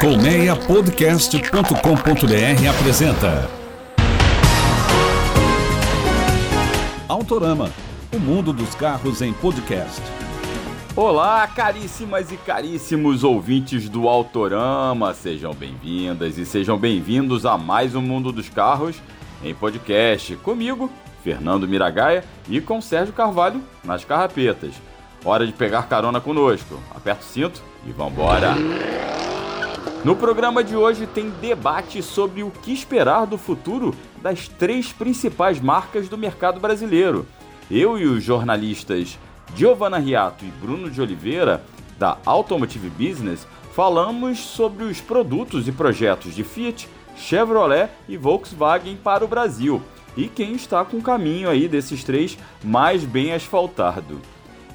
Colmeiapodcast.com.br apresenta Autorama, o mundo dos carros em podcast. Olá, caríssimas e caríssimos ouvintes do Autorama, sejam bem-vindas e sejam bem-vindos a mais um Mundo dos Carros em podcast comigo, Fernando Miragaia e com Sérgio Carvalho nas carrapetas. Hora de pegar carona conosco. Aperta o cinto e vambora! No programa de hoje tem debate sobre o que esperar do futuro das três principais marcas do mercado brasileiro. Eu e os jornalistas Giovanna Riato e Bruno de Oliveira, da Automotive Business, falamos sobre os produtos e projetos de Fiat, Chevrolet e Volkswagen para o Brasil e quem está com o caminho aí desses três mais bem asfaltado.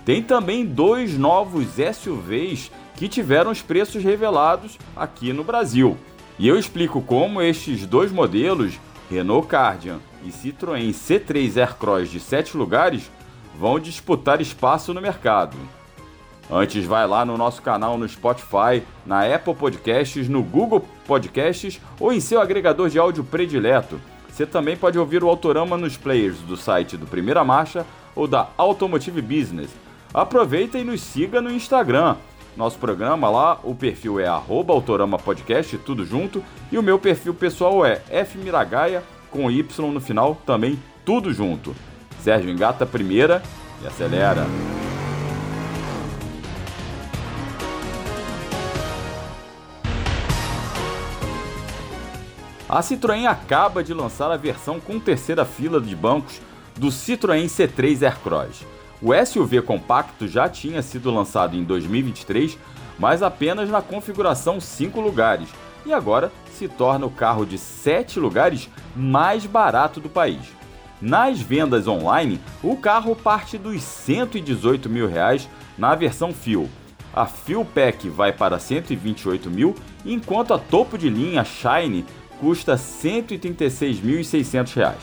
Tem também dois novos SUVs que tiveram os preços revelados aqui no Brasil. E eu explico como estes dois modelos, Renault Cardian e Citroën C3 Aircross de 7 lugares, vão disputar espaço no mercado. Antes, vai lá no nosso canal no Spotify, na Apple Podcasts, no Google Podcasts ou em seu agregador de áudio predileto. Você também pode ouvir o Autorama nos players do site do Primeira Marcha ou da Automotive Business. Aproveita e nos siga no Instagram nosso programa lá, o perfil é Autorama Podcast, tudo junto, e o meu perfil pessoal é fmiragaia, com Y no final, também tudo junto. Sérgio engata a primeira e acelera. A Citroën acaba de lançar a versão com terceira fila de bancos do Citroën C3 Aircross. O SUV compacto já tinha sido lançado em 2023, mas apenas na configuração 5 lugares, e agora se torna o carro de 7 lugares mais barato do país. Nas vendas online, o carro parte dos 118 mil reais na versão Fuel. A Fuel Pack vai para 128 mil, enquanto a topo de linha Shine custa R$ 136.600.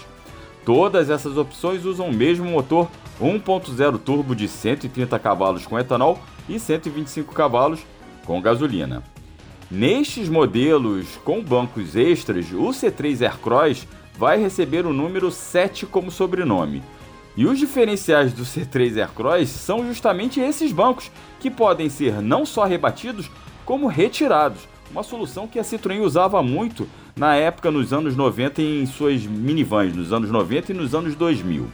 Todas essas opções usam o mesmo motor 1.0 turbo de 130 cavalos com etanol e 125 cavalos com gasolina. Nestes modelos com bancos extras, o C3 Aircross vai receber o número 7 como sobrenome. E os diferenciais do C3 Aircross são justamente esses bancos, que podem ser não só rebatidos, como retirados. Uma solução que a Citroën usava muito na época, nos anos 90, em suas minivans, nos anos 90 e nos anos 2000.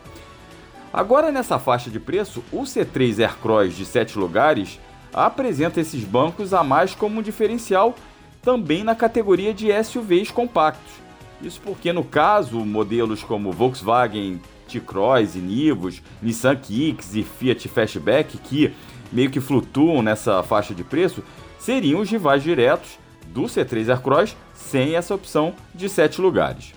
Agora nessa faixa de preço, o C3 Aircross de 7 lugares apresenta esses bancos a mais como um diferencial também na categoria de SUVs compactos. Isso porque no caso, modelos como Volkswagen T-Cross e Nivus, Nissan Kicks e Fiat Fastback, que meio que flutuam nessa faixa de preço, seriam os rivais diretos do C3 Aircross sem essa opção de 7 lugares.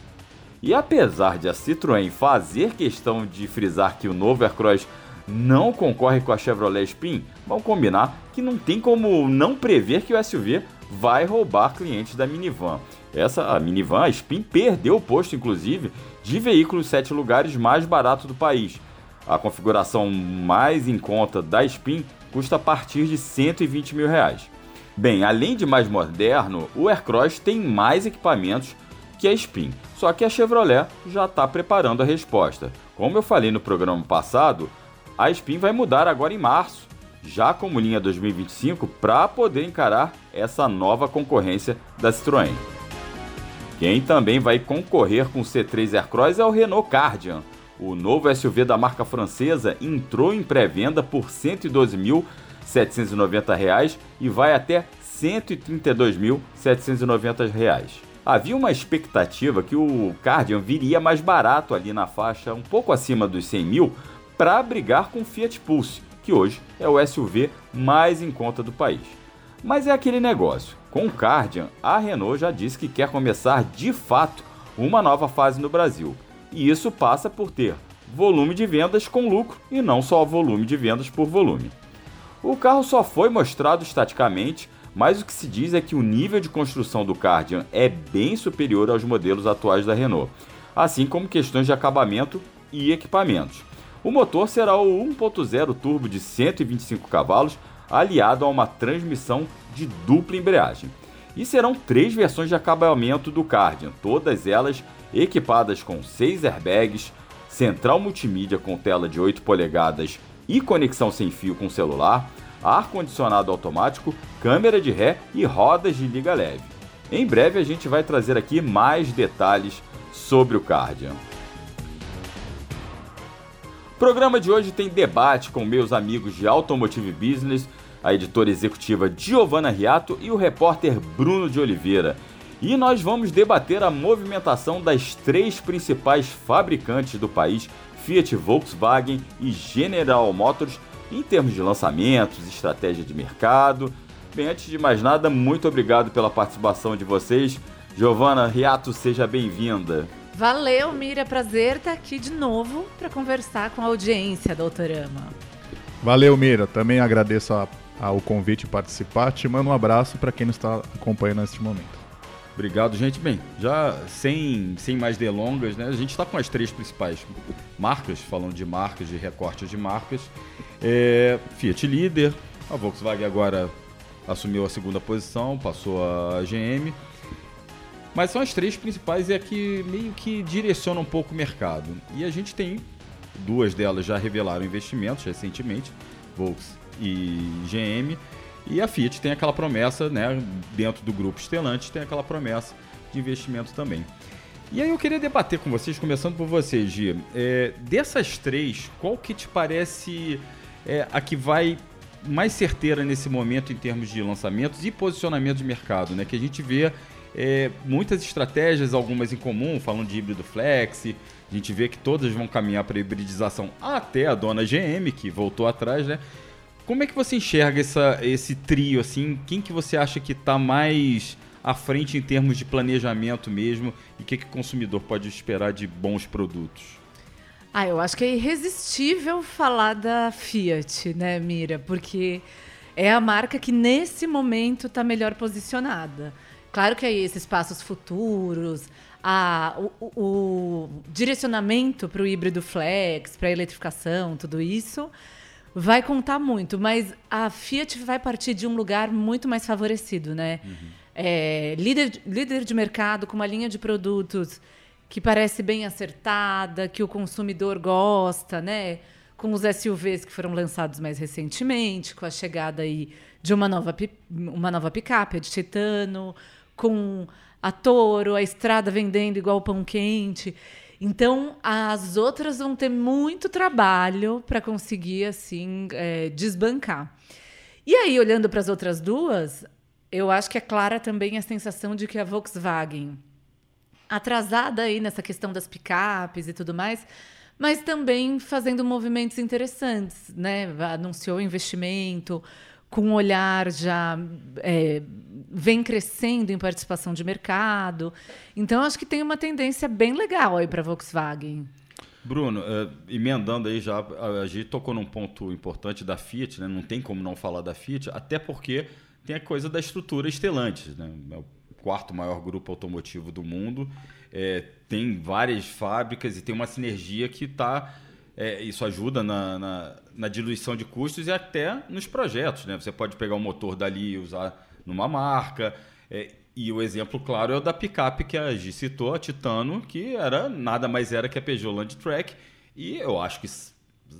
E apesar de a Citroën fazer questão de frisar que o novo Aircross não concorre com a Chevrolet Spin, vamos combinar que não tem como não prever que o SUV vai roubar clientes da minivan. Essa a minivan, a Spin, perdeu o posto, inclusive, de veículos sete lugares mais barato do país. A configuração mais em conta da Spin custa a partir de 120 mil reais. Bem, além de mais moderno, o Aircross tem mais equipamentos que a Spin. Só que a Chevrolet já está preparando a resposta. Como eu falei no programa passado, a Spin vai mudar agora em março, já como linha 2025, para poder encarar essa nova concorrência da Citroën. Quem também vai concorrer com o C3 Aircross é o Renault Cardian. O novo SUV da marca francesa entrou em pré-venda por R$ 112.790 e vai até R$ 132.790 havia uma expectativa que o Cardian viria mais barato ali na faixa, um pouco acima dos 100 mil, para brigar com o Fiat Pulse, que hoje é o SUV mais em conta do país. Mas é aquele negócio. Com o Cardian, a Renault já disse que quer começar de fato uma nova fase no Brasil. E isso passa por ter volume de vendas com lucro e não só volume de vendas por volume. O carro só foi mostrado estaticamente mas o que se diz é que o nível de construção do Cardian é bem superior aos modelos atuais da Renault, assim como questões de acabamento e equipamentos. O motor será o 1.0 turbo de 125 cavalos, aliado a uma transmissão de dupla embreagem. e serão três versões de acabamento do Cardian, todas elas equipadas com seis airbags, central multimídia com tela de 8 polegadas e conexão sem fio com celular, ar-condicionado automático, câmera de ré e rodas de liga leve. Em breve a gente vai trazer aqui mais detalhes sobre o Cardian. O programa de hoje tem debate com meus amigos de Automotive Business, a editora executiva Giovanna Riato e o repórter Bruno de Oliveira. E nós vamos debater a movimentação das três principais fabricantes do país, Fiat, Volkswagen e General Motors, em termos de lançamentos, estratégia de mercado. Bem, antes de mais nada, muito obrigado pela participação de vocês. Giovana Riato, seja bem-vinda. Valeu, Mira. Prazer estar aqui de novo para conversar com a audiência do Autorama. Valeu, Mira. Também agradeço a, a, o convite participar. Te mando um abraço para quem nos está acompanhando neste momento. Obrigado, gente. Bem, já sem, sem mais delongas, né? A gente está com as três principais marcas, falando de marcas, de recortes de marcas. É, Fiat líder, a Volkswagen agora assumiu a segunda posição, passou a GM. Mas são as três principais e é que meio que direcionam um pouco o mercado. E a gente tem duas delas já revelaram investimentos recentemente, Volks e GM. E a Fiat tem aquela promessa, né, dentro do grupo Stellantis, tem aquela promessa de investimento também. E aí eu queria debater com vocês, começando por vocês, Gia. É, dessas três, qual que te parece é, a que vai mais certeira nesse momento em termos de lançamentos e posicionamento de mercado, né? Que a gente vê é, muitas estratégias, algumas em comum, falando de híbrido flex. A gente vê que todas vão caminhar para hibridização, até a dona GM, que voltou atrás, né? Como é que você enxerga essa, esse trio, assim? Quem que você acha que está mais à frente em termos de planejamento mesmo? E o que, que o consumidor pode esperar de bons produtos? Ah, eu acho que é irresistível falar da Fiat, né, Mira? Porque é a marca que nesse momento está melhor posicionada. Claro que aí esses passos futuros, a, o, o direcionamento para o híbrido flex, para a eletrificação, tudo isso vai contar muito, mas a Fiat vai partir de um lugar muito mais favorecido, né? Uhum. É, líder, líder de mercado com uma linha de produtos que parece bem acertada, que o consumidor gosta, né? Com os SUVs que foram lançados mais recentemente, com a chegada aí de uma nova, uma nova picape, a de Titano, com a Toro, a estrada vendendo igual pão quente. Então, as outras vão ter muito trabalho para conseguir, assim, é, desbancar. E aí, olhando para as outras duas, eu acho que é clara também a sensação de que a Volkswagen atrasada aí nessa questão das picapes e tudo mais, mas também fazendo movimentos interessantes, né? Anunciou investimento, com um olhar já é, vem crescendo em participação de mercado. Então, acho que tem uma tendência bem legal aí para a Volkswagen. Bruno, uh, emendando aí já, a gente tocou num ponto importante da Fiat, né? não tem como não falar da Fiat, até porque tem a coisa da estrutura Stellantis, né? É o quarto maior grupo automotivo do mundo, é, tem várias fábricas e tem uma sinergia que está. É, isso ajuda na, na, na, diluição de custos e até nos projetos. Né? Você pode pegar o motor dali e usar numa marca. É, e o exemplo claro é o da picape que a Gi citou, a Titano, que era nada mais era que a Peugeot Landtrek. E eu acho que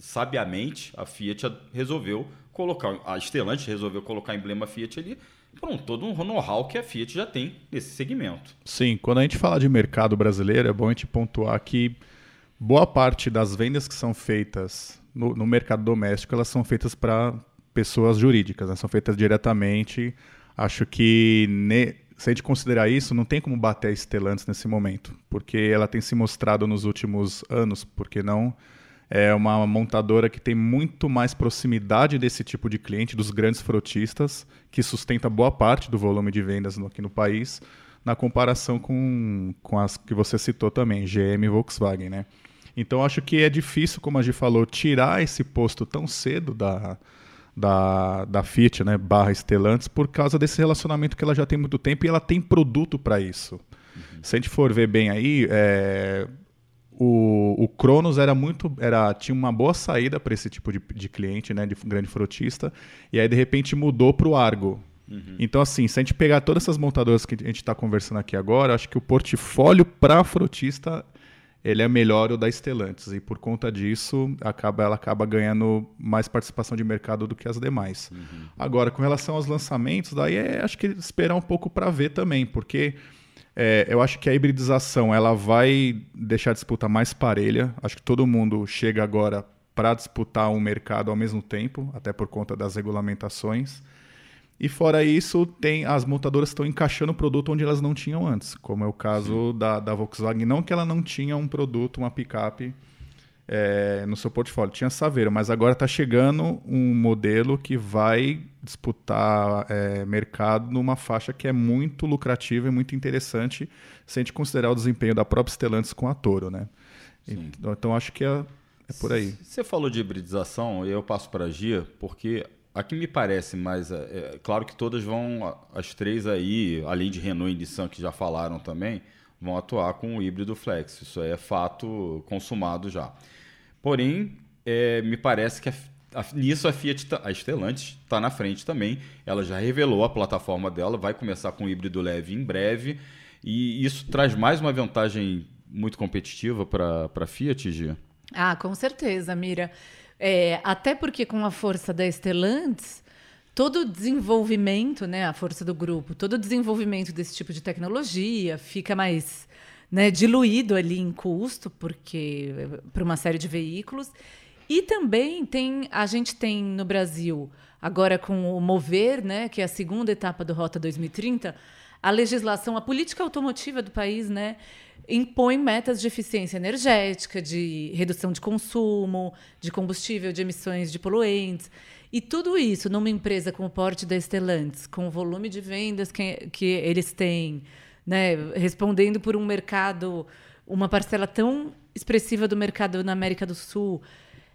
sabiamente a Fiat resolveu colocar, a Stellantis resolveu colocar emblema Fiat ali por um, todo um know-how que a Fiat já tem nesse segmento. Sim, quando a gente fala de mercado brasileiro, é bom a gente pontuar que boa parte das vendas que são feitas no, no mercado doméstico, elas são feitas para pessoas jurídicas, né? são feitas diretamente. Acho que ne, se a gente considerar isso, não tem como bater a Stellantis nesse momento, porque ela tem se mostrado nos últimos anos, porque não é uma montadora que tem muito mais proximidade desse tipo de cliente, dos grandes frotistas, que sustenta boa parte do volume de vendas aqui no país, na comparação com, com as que você citou também, GM e Volkswagen. Né? Então acho que é difícil, como a gente falou, tirar esse posto tão cedo da, da, da Fiat, né, barra Stellantis, por causa desse relacionamento que ela já tem muito tempo e ela tem produto para isso. Uhum. Se a gente for ver bem aí, é, o, o Cronos era muito era tinha uma boa saída para esse tipo de, de cliente né de grande frotista e aí de repente mudou para o Argo Uhum. Então, assim, se a gente pegar todas essas montadoras que a gente está conversando aqui agora, acho que o portfólio para frotista ele é melhor o da Stellantis e por conta disso acaba, ela acaba ganhando mais participação de mercado do que as demais. Uhum. Agora, com relação aos lançamentos, daí é, acho que esperar um pouco para ver também, porque é, eu acho que a hibridização ela vai deixar a disputa mais parelha. Acho que todo mundo chega agora para disputar um mercado ao mesmo tempo, até por conta das regulamentações. E fora isso, tem as montadoras estão encaixando o produto onde elas não tinham antes, como é o caso da, da, Volkswagen. Não que ela não tinha um produto, uma picape é, no seu portfólio, tinha Saveiro, mas agora está chegando um modelo que vai disputar é, mercado numa faixa que é muito lucrativa e muito interessante, se a gente considerar o desempenho da própria Stellantis com a Toro, né? Então, então, acho que é, é por aí. Você falou de hibridização, e eu passo para a Gia, porque a que me parece mais. É, é, claro que todas vão, as três aí, além de Renault e Nissan, que já falaram também, vão atuar com o híbrido flex. Isso é fato consumado já. Porém, é, me parece que a, a, nisso a Fiat, tá, a Stellantis, está na frente também. Ela já revelou a plataforma dela, vai começar com o híbrido leve em breve. E isso traz mais uma vantagem muito competitiva para a Fiat, Gia? Ah, com certeza, Mira. É, até porque com a força da Stellantis, todo o desenvolvimento, né, a força do grupo, todo o desenvolvimento desse tipo de tecnologia fica mais né, diluído ali em custo, porque para uma série de veículos. E também tem a gente tem no Brasil agora com o Mover, né, que é a segunda etapa do Rota 2030, a legislação, a política automotiva do país, né, impõe metas de eficiência energética, de redução de consumo, de combustível, de emissões de poluentes. E tudo isso numa empresa com o porte da Stellantis, com o volume de vendas que, que eles têm, né, respondendo por um mercado, uma parcela tão expressiva do mercado na América do Sul,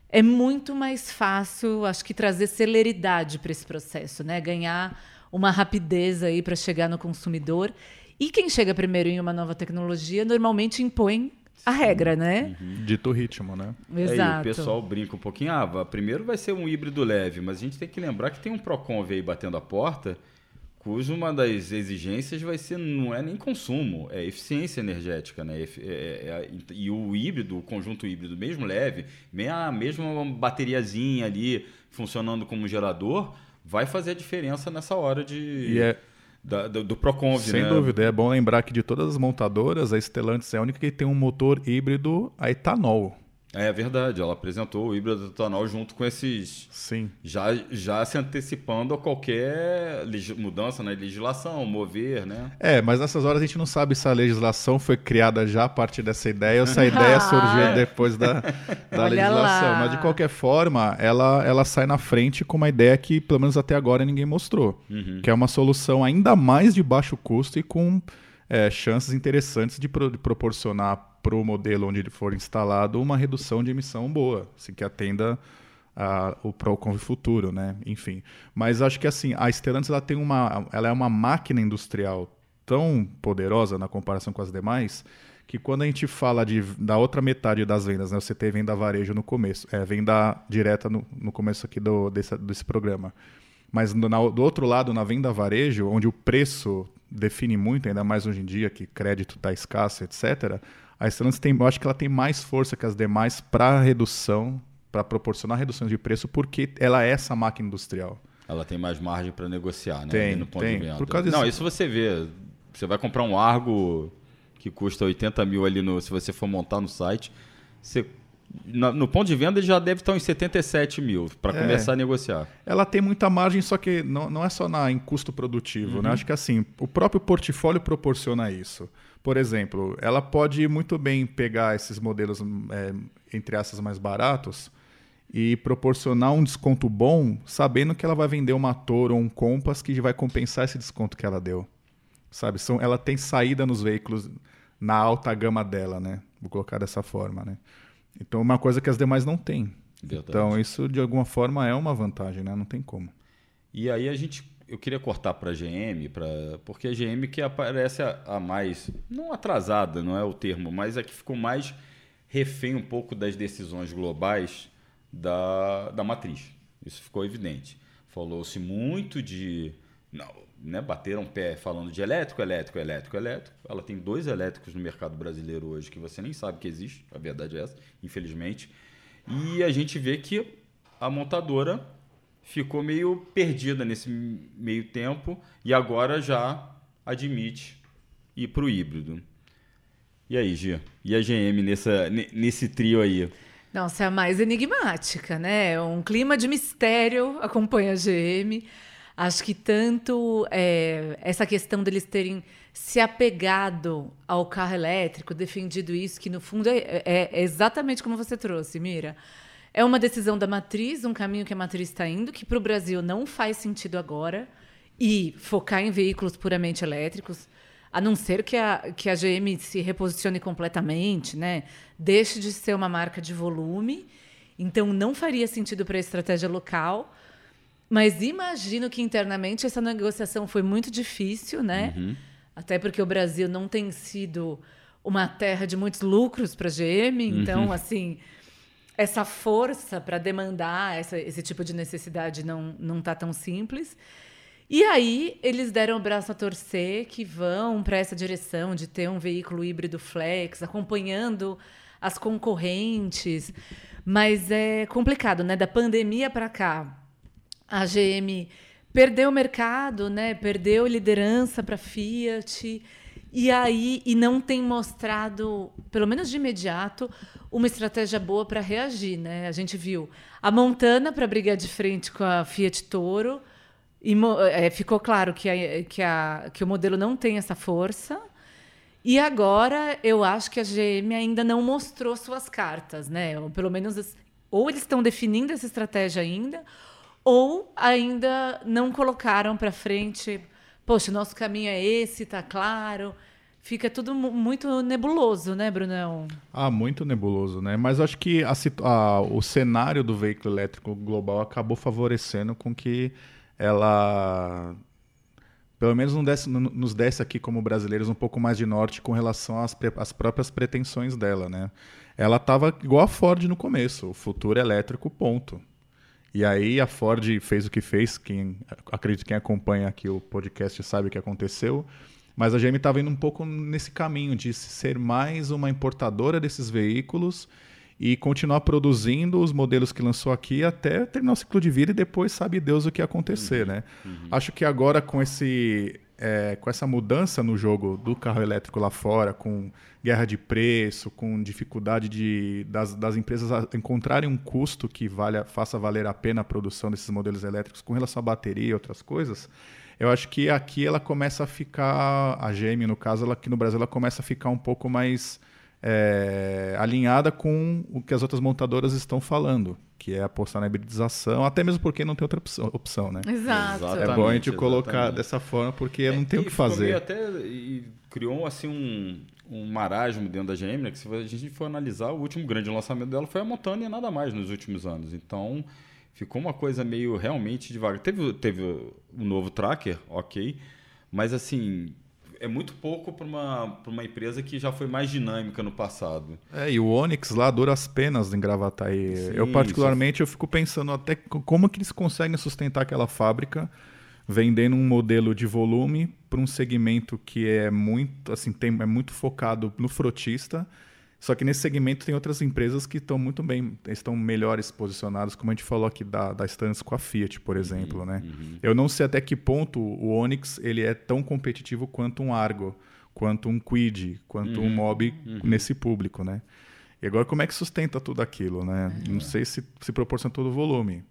é muito mais fácil, acho que trazer celeridade para esse processo, né? Ganhar uma rapidez aí para chegar no consumidor. E quem chega primeiro em uma nova tecnologia normalmente impõe a regra, né? Uhum. Dito ritmo, né? Exato. Aí, o pessoal brinca um pouquinho, ah, primeiro vai ser um híbrido leve, mas a gente tem que lembrar que tem um Proconv aí batendo a porta, cujo uma das exigências vai ser, não é nem consumo, é eficiência energética, né? É, é, é, e o híbrido, o conjunto híbrido, mesmo leve, mesmo uma bateriazinha ali funcionando como gerador, vai fazer a diferença nessa hora de... É da, do, do Proconv, Sem né? dúvida. É bom lembrar que de todas as montadoras, a Stellantis é a única que tem um motor híbrido a etanol. É verdade, ela apresentou o híbrido etanol junto com esses. Sim. Já, já se antecipando a qualquer mudança na legislação, mover, né? É, mas nessas horas a gente não sabe se a legislação foi criada já a partir dessa ideia ou se a ideia surgiu é. depois da, da legislação. Lá. Mas de qualquer forma, ela, ela sai na frente com uma ideia que, pelo menos até agora, ninguém mostrou. Uhum. Que é uma solução ainda mais de baixo custo e com é, chances interessantes de, pro, de proporcionar para o modelo onde ele for instalado uma redução de emissão boa, assim, que atenda a, o Proconv futuro, né? Enfim, mas acho que assim a Stellantis ela tem uma, ela é uma máquina industrial tão poderosa na comparação com as demais que quando a gente fala de, da outra metade das vendas, né, você tem venda varejo no começo, é venda direta no, no começo aqui do, desse, desse programa. Mas no, na, do outro lado, na venda varejo, onde o preço define muito, ainda mais hoje em dia que crédito está escasso, etc., a Stellantis tem, eu acho que ela tem mais força que as demais para redução, para proporcionar reduções de preço, porque ela é essa máquina industrial. Ela tem mais margem para negociar, né? Tem, no ponto tem. De venda. Por causa disso... Não, isso você vê. Você vai comprar um Argo que custa 80 mil ali no, se você for montar no site, você no, no, ponto de venda ele já deve estar uns 77 mil para é, começar a negociar. Ela tem muita margem, só que não, não é só na, em custo produtivo. Né? Uhum. Né? Acho que assim, o próprio portfólio proporciona isso. Por exemplo, ela pode muito bem pegar esses modelos, é, entre essas mais baratos, e proporcionar um desconto bom, sabendo que ela vai vender uma Toro ou um Compass que vai compensar esse desconto que ela deu. Sabe? São, ela tem saída nos veículos na alta gama dela, né? Vou colocar dessa forma, né? Então, uma coisa que as demais não têm. Verdade. Então, isso de alguma forma é uma vantagem, né? Não tem como. E aí a gente eu queria cortar para a GM, pra, porque a GM que aparece a, a, mais, não atrasada, não é o termo, mas é que ficou mais refém um pouco das decisões globais da, da matriz. Isso ficou evidente. Falou-se muito de não, né, bateram pé falando de elétrico, elétrico, elétrico, elétrico. Ela tem dois elétricos no mercado brasileiro hoje que você nem sabe que existe, a verdade é essa, infelizmente. E a gente vê que a montadora ficou meio perdida nesse meio tempo e agora já admite ir para o híbrido. E aí, Gia? E a GM nessa, nesse trio aí? Nossa, é a mais enigmática, né? Um clima de mistério acompanha a GM. Acho que tanto é, essa questão deles terem se apegado ao carro elétrico, defendido isso, que no fundo é, é, é exatamente como você trouxe, Mira. É uma decisão da matriz, um caminho que a matriz está indo, que para o Brasil não faz sentido agora, e focar em veículos puramente elétricos, a não ser que a, que a GM se reposicione completamente, né? deixe de ser uma marca de volume. Então, não faria sentido para a estratégia local. Mas imagino que internamente essa negociação foi muito difícil, né? Uhum. Até porque o Brasil não tem sido uma terra de muitos lucros para a GM, então, uhum. assim, essa força para demandar essa, esse tipo de necessidade não não está tão simples. E aí eles deram o braço a torcer que vão para essa direção de ter um veículo híbrido flex, acompanhando as concorrentes. Mas é complicado, né? Da pandemia para cá, a GM perdeu o mercado, né? Perdeu liderança para Fiat. E aí e não tem mostrado, pelo menos de imediato, uma estratégia boa para reagir, né? A gente viu a Montana para brigar de frente com a Fiat Toro e é, ficou claro que, a, que, a, que o modelo não tem essa força. E agora eu acho que a GM ainda não mostrou suas cartas, né? Ou pelo menos ou eles estão definindo essa estratégia ainda, ou ainda não colocaram para frente, poxa, nosso caminho é esse, tá claro. Fica tudo muito nebuloso, né, Brunão? Ah, muito nebuloso, né? Mas acho que a, a, o cenário do veículo elétrico global acabou favorecendo com que ela pelo menos nos desse aqui como brasileiros um pouco mais de norte com relação às, às próprias pretensões dela, né? Ela estava igual a Ford no começo, o futuro elétrico, ponto. E aí a Ford fez o que fez, quem acredito quem acompanha aqui o podcast sabe o que aconteceu. Mas a GM estava indo um pouco nesse caminho de ser mais uma importadora desses veículos e continuar produzindo os modelos que lançou aqui até terminar o ciclo de vida e depois sabe Deus o que acontecer, uhum, né? Uhum. Acho que agora com esse é, com essa mudança no jogo do carro elétrico lá fora, com guerra de preço, com dificuldade de, das, das empresas encontrarem um custo que valha, faça valer a pena a produção desses modelos elétricos com relação à bateria e outras coisas, eu acho que aqui ela começa a ficar, a GM no caso, ela, aqui no Brasil ela começa a ficar um pouco mais é, alinhada com o que as outras montadoras estão falando, que é apostar na hibridização, até mesmo porque não tem outra opção, opção né? Exato. É bom a gente colocar dessa forma porque é, não tem o que fazer. Até e criou assim um, um marasmo dentro da GM, né? Que se a gente for analisar, o último grande lançamento dela foi a Montana e nada mais nos últimos anos. Então ficou uma coisa meio realmente devagar. Teve, teve um novo tracker, ok, mas assim é muito pouco para uma, uma empresa que já foi mais dinâmica no passado. É, e o Onix lá dura as penas em Gravataí. Sim, eu, particularmente, eu fico pensando até como que eles conseguem sustentar aquela fábrica vendendo um modelo de volume para um segmento que é muito, assim, tem, é muito focado no frotista só que nesse segmento tem outras empresas que estão muito bem, estão melhores posicionadas, como a gente falou aqui da, da Stans com a Fiat, por exemplo. Uhum, né? Uhum. Eu não sei até que ponto o Onix ele é tão competitivo quanto um Argo, quanto um Quid, quanto uhum, um Mob uhum. nesse público. Né? E agora como é que sustenta tudo aquilo? Né? É. Não sei se, se proporciona todo o volume.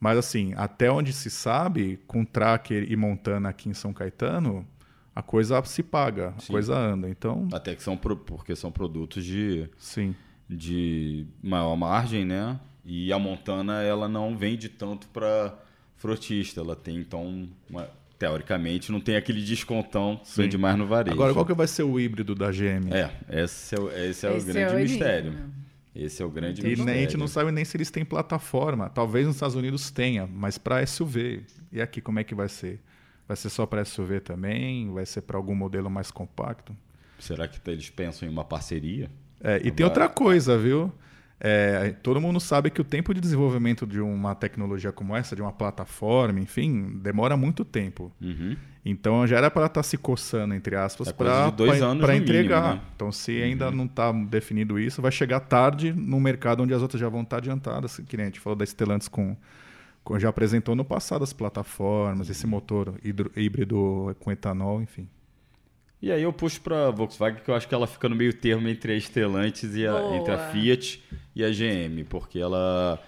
Mas assim, até onde se sabe, com Tracker e Montana aqui em São Caetano, a coisa se paga, a Sim. coisa anda. Então, até que são porque são produtos de Sim. de maior margem, né? E a Montana ela não vende tanto para frotista, ela tem então uma, teoricamente não tem aquele descontão Sim. vende mais no varejo. Agora qual que vai ser o híbrido da GM? É, esse é, o, esse é esse o grande é o mistério. Esse é o grande e mistério. E a gente não sabe nem se eles têm plataforma. Talvez nos Estados Unidos tenha, mas para SUV. E aqui como é que vai ser? Vai ser só para SUV também? Vai ser para algum modelo mais compacto? Será que eles pensam em uma parceria? É, e tem outra coisa, viu? É, todo mundo sabe que o tempo de desenvolvimento de uma tecnologia como essa, de uma plataforma, enfim, demora muito tempo. Uhum. Então já era para estar tá se coçando, entre aspas, é para entregar. Mínimo, né? Então, se ainda uhum. não está definido isso, vai chegar tarde no mercado onde as outras já vão estar tá adiantadas. Que nem a gente falou da Stellantis com já apresentou no passado as plataformas, esse motor hidro, híbrido com etanol, enfim. E aí eu puxo para a Volkswagen, que eu acho que ela fica no meio termo entre a Stellantis e a, entre a Fiat e a GM, porque ela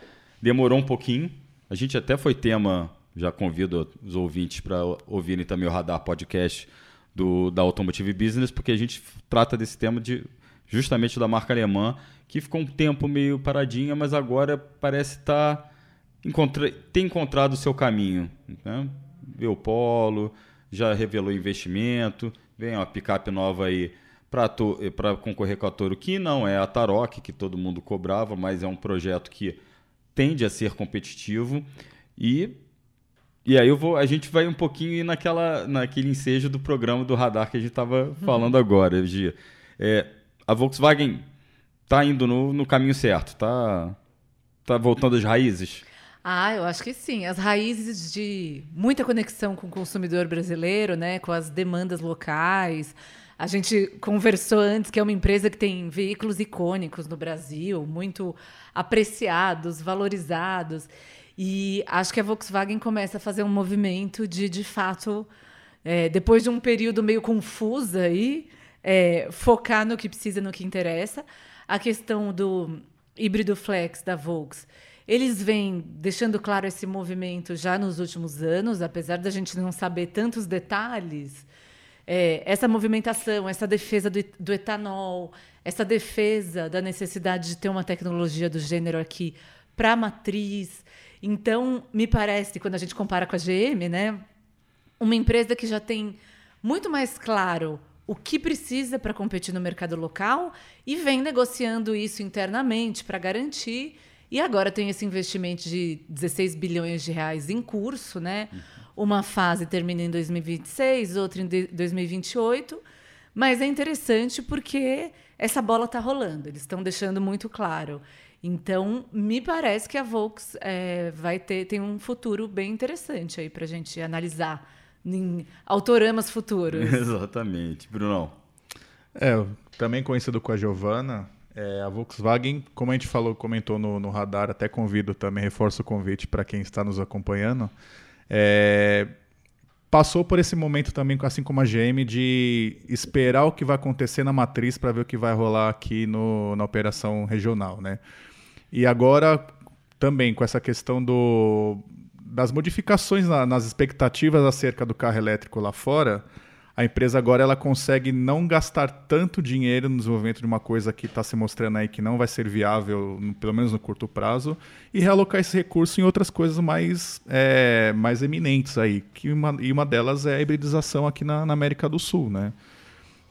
demorou um pouquinho. A gente até foi tema, já convido os ouvintes para ouvirem também o Radar Podcast do, da Automotive Business, porque a gente trata desse tema de justamente da marca alemã, que ficou um tempo meio paradinha, mas agora parece estar tá encontra, ter encontrado o seu caminho. Né? Vê o Polo, já revelou investimento, Vem uma picape nova aí para concorrer com a Toro, que não é a Tarok, que todo mundo cobrava, mas é um projeto que tende a ser competitivo. E, e aí eu vou, a gente vai um pouquinho naquela, naquele ensejo do programa do radar que a gente estava uhum. falando agora, Gia. É, a Volkswagen está indo no, no caminho certo, está tá voltando às raízes. Ah, eu acho que sim. As raízes de muita conexão com o consumidor brasileiro, né, com as demandas locais. A gente conversou antes que é uma empresa que tem veículos icônicos no Brasil, muito apreciados, valorizados. E acho que a Volkswagen começa a fazer um movimento de, de fato, é, depois de um período meio confuso aí, é, focar no que precisa, no que interessa. A questão do híbrido flex da Volkswagen eles vêm deixando claro esse movimento já nos últimos anos, apesar da gente não saber tantos detalhes. É, essa movimentação, essa defesa do, do, etanol, essa defesa da necessidade de ter uma tecnologia do gênero aqui para a matriz. Então, me parece, quando a gente compara com a GM, né, uma empresa que já tem muito mais claro o que precisa para competir no mercado local e vem negociando isso internamente para garantir e agora tem esse investimento de 16 bilhões de reais em curso, né? Uma fase termina em 2026, outra em 2028. Mas é interessante porque essa bola está rolando, eles estão deixando muito claro. Então, me parece que a Volks é, vai ter tem um futuro bem interessante aí para a gente analisar em autoramas futuros. Exatamente. Brunão. É, também conhecido com a Giovana, é, a Volkswagen, como a gente falou, comentou no, no radar, até convido também, reforço o convite para quem está nos acompanhando. É, passou por esse momento também, assim como a GM, de esperar o que vai acontecer na matriz para ver o que vai rolar aqui no, na operação regional, né? E agora também com essa questão do, das modificações na, nas expectativas acerca do carro elétrico lá fora, a empresa agora ela consegue não gastar tanto dinheiro no desenvolvimento de uma coisa que está se mostrando aí que não vai ser viável, pelo menos no curto prazo, e realocar esse recurso em outras coisas mais, é, mais eminentes aí. Que uma, e uma delas é a hibridização aqui na, na América do Sul, né?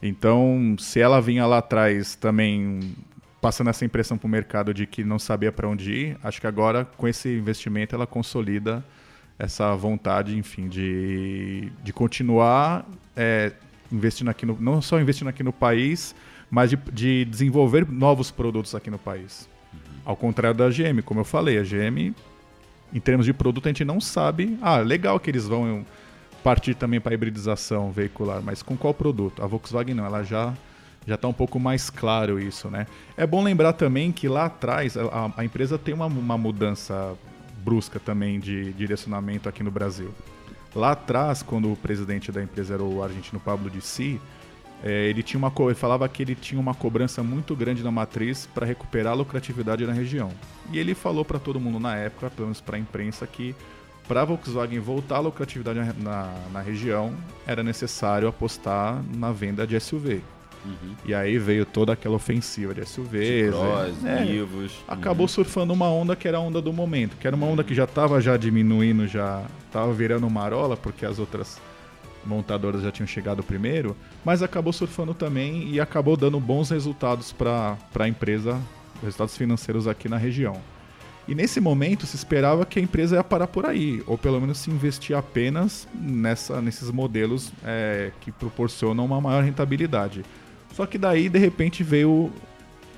Então, se ela vinha lá atrás também passando essa impressão para o mercado de que não sabia para onde ir, acho que agora com esse investimento ela consolida essa vontade, enfim, de, de continuar é, investindo aqui no, não só investindo aqui no país, mas de, de desenvolver novos produtos aqui no país. Uhum. Ao contrário da GM, como eu falei, a GM, em termos de produto, a gente não sabe. Ah, legal que eles vão partir também para hibridização veicular, mas com qual produto? A Volkswagen não, ela já já está um pouco mais claro isso, né? É bom lembrar também que lá atrás a, a empresa tem uma, uma mudança brusca também de direcionamento aqui no Brasil. Lá atrás, quando o presidente da empresa era o argentino Pablo de Si, é, ele tinha uma ele falava que ele tinha uma cobrança muito grande na matriz para recuperar a lucratividade na região. E ele falou para todo mundo na época, pelo menos para a imprensa, que para a Volkswagen voltar a lucratividade na, na, na região era necessário apostar na venda de SUV. Uhum. E aí veio toda aquela ofensiva de SUVs. Cross, é, Nivos. Acabou uhum. surfando uma onda que era a onda do momento, que era uma onda que já estava já diminuindo, já estava virando marola, porque as outras montadoras já tinham chegado primeiro, mas acabou surfando também e acabou dando bons resultados para a empresa, resultados financeiros aqui na região. E nesse momento se esperava que a empresa ia parar por aí, ou pelo menos se investir apenas nessa, nesses modelos é, que proporcionam uma maior rentabilidade. Só que daí, de repente, veio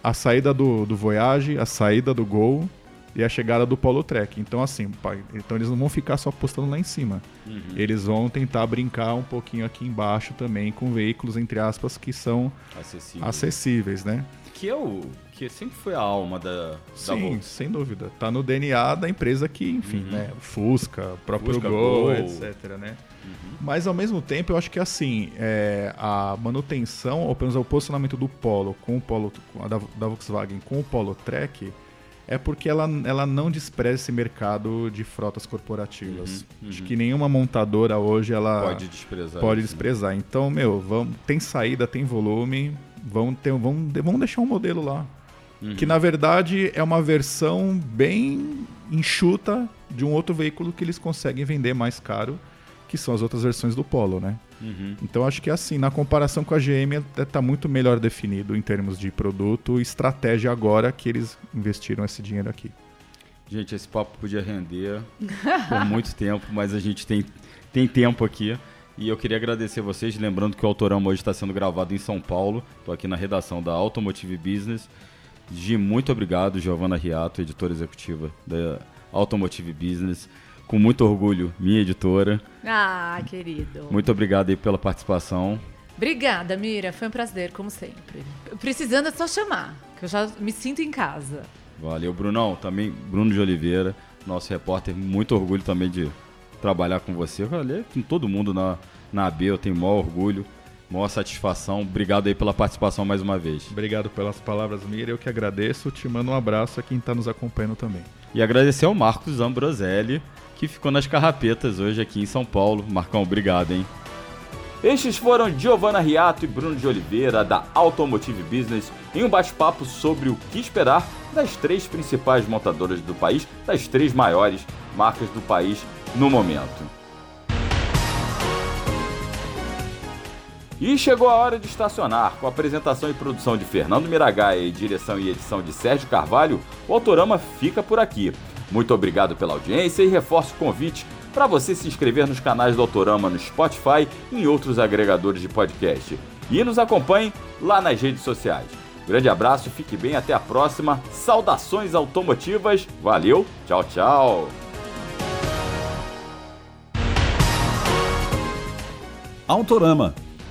a saída do, do Voyage, a saída do Gol e a chegada do Polo Trek. Então, assim, pai, então eles não vão ficar só apostando lá em cima. Uhum. Eles vão tentar brincar um pouquinho aqui embaixo também com veículos, entre aspas, que são acessíveis, acessíveis né? Que é o que sempre foi a alma da, Sim, sem dúvida. Tá no DNA da empresa que, enfim, uhum. né? Fusca, próprio Fusca, Gol, Gol, etc, né? Uhum. Mas ao mesmo tempo, eu acho que assim, é, a manutenção, ou pelo menos o posicionamento do Polo com o Polo da, da Volkswagen com o Polo Trek é porque ela, ela não despreza esse mercado de frotas corporativas. Uhum, uhum. Acho que nenhuma montadora hoje ela pode desprezar. Pode isso, né? desprezar. Né? Então, meu, vamos, tem saída, tem volume, vamos, ter, vamos, vamos deixar um modelo lá. Uhum. Que na verdade é uma versão bem enxuta de um outro veículo que eles conseguem vender mais caro, que são as outras versões do Polo, né? Uhum. Então acho que assim, na comparação com a GM, está muito melhor definido em termos de produto e estratégia agora que eles investiram esse dinheiro aqui. Gente, esse papo podia render por muito tempo, mas a gente tem, tem tempo aqui. E eu queria agradecer vocês, lembrando que o Autorama hoje está sendo gravado em São Paulo. Estou aqui na redação da Automotive Business. Gi, muito obrigado, Giovana Riato, editora executiva da Automotive Business com muito orgulho, minha editora. Ah, querido. Muito obrigado aí pela participação. Obrigada, Mira. Foi um prazer, como sempre. Precisando é só chamar, que eu já me sinto em casa. Valeu, Brunão. Também, Bruno de Oliveira, nosso repórter. Muito orgulho também de trabalhar com você. Valeu com todo mundo na, na AB. Eu tenho maior orgulho, maior satisfação. Obrigado aí pela participação mais uma vez. Obrigado pelas palavras, Mira. Eu que agradeço. Te mando um abraço a quem está nos acompanhando também. E agradecer ao Marcos Ambroselli que ficou nas carrapetas hoje aqui em São Paulo. Marcão, obrigado, hein? Estes foram Giovanna Riato e Bruno de Oliveira, da Automotive Business, em um bate-papo sobre o que esperar das três principais montadoras do país, das três maiores marcas do país no momento. E chegou a hora de estacionar. Com a apresentação e produção de Fernando Miragaia e direção e edição de Sérgio Carvalho, o Autorama fica por aqui. Muito obrigado pela audiência e reforço o convite para você se inscrever nos canais do Autorama no Spotify e em outros agregadores de podcast. E nos acompanhe lá nas redes sociais. Grande abraço, fique bem, até a próxima. Saudações automotivas, valeu, tchau, tchau. Autorama,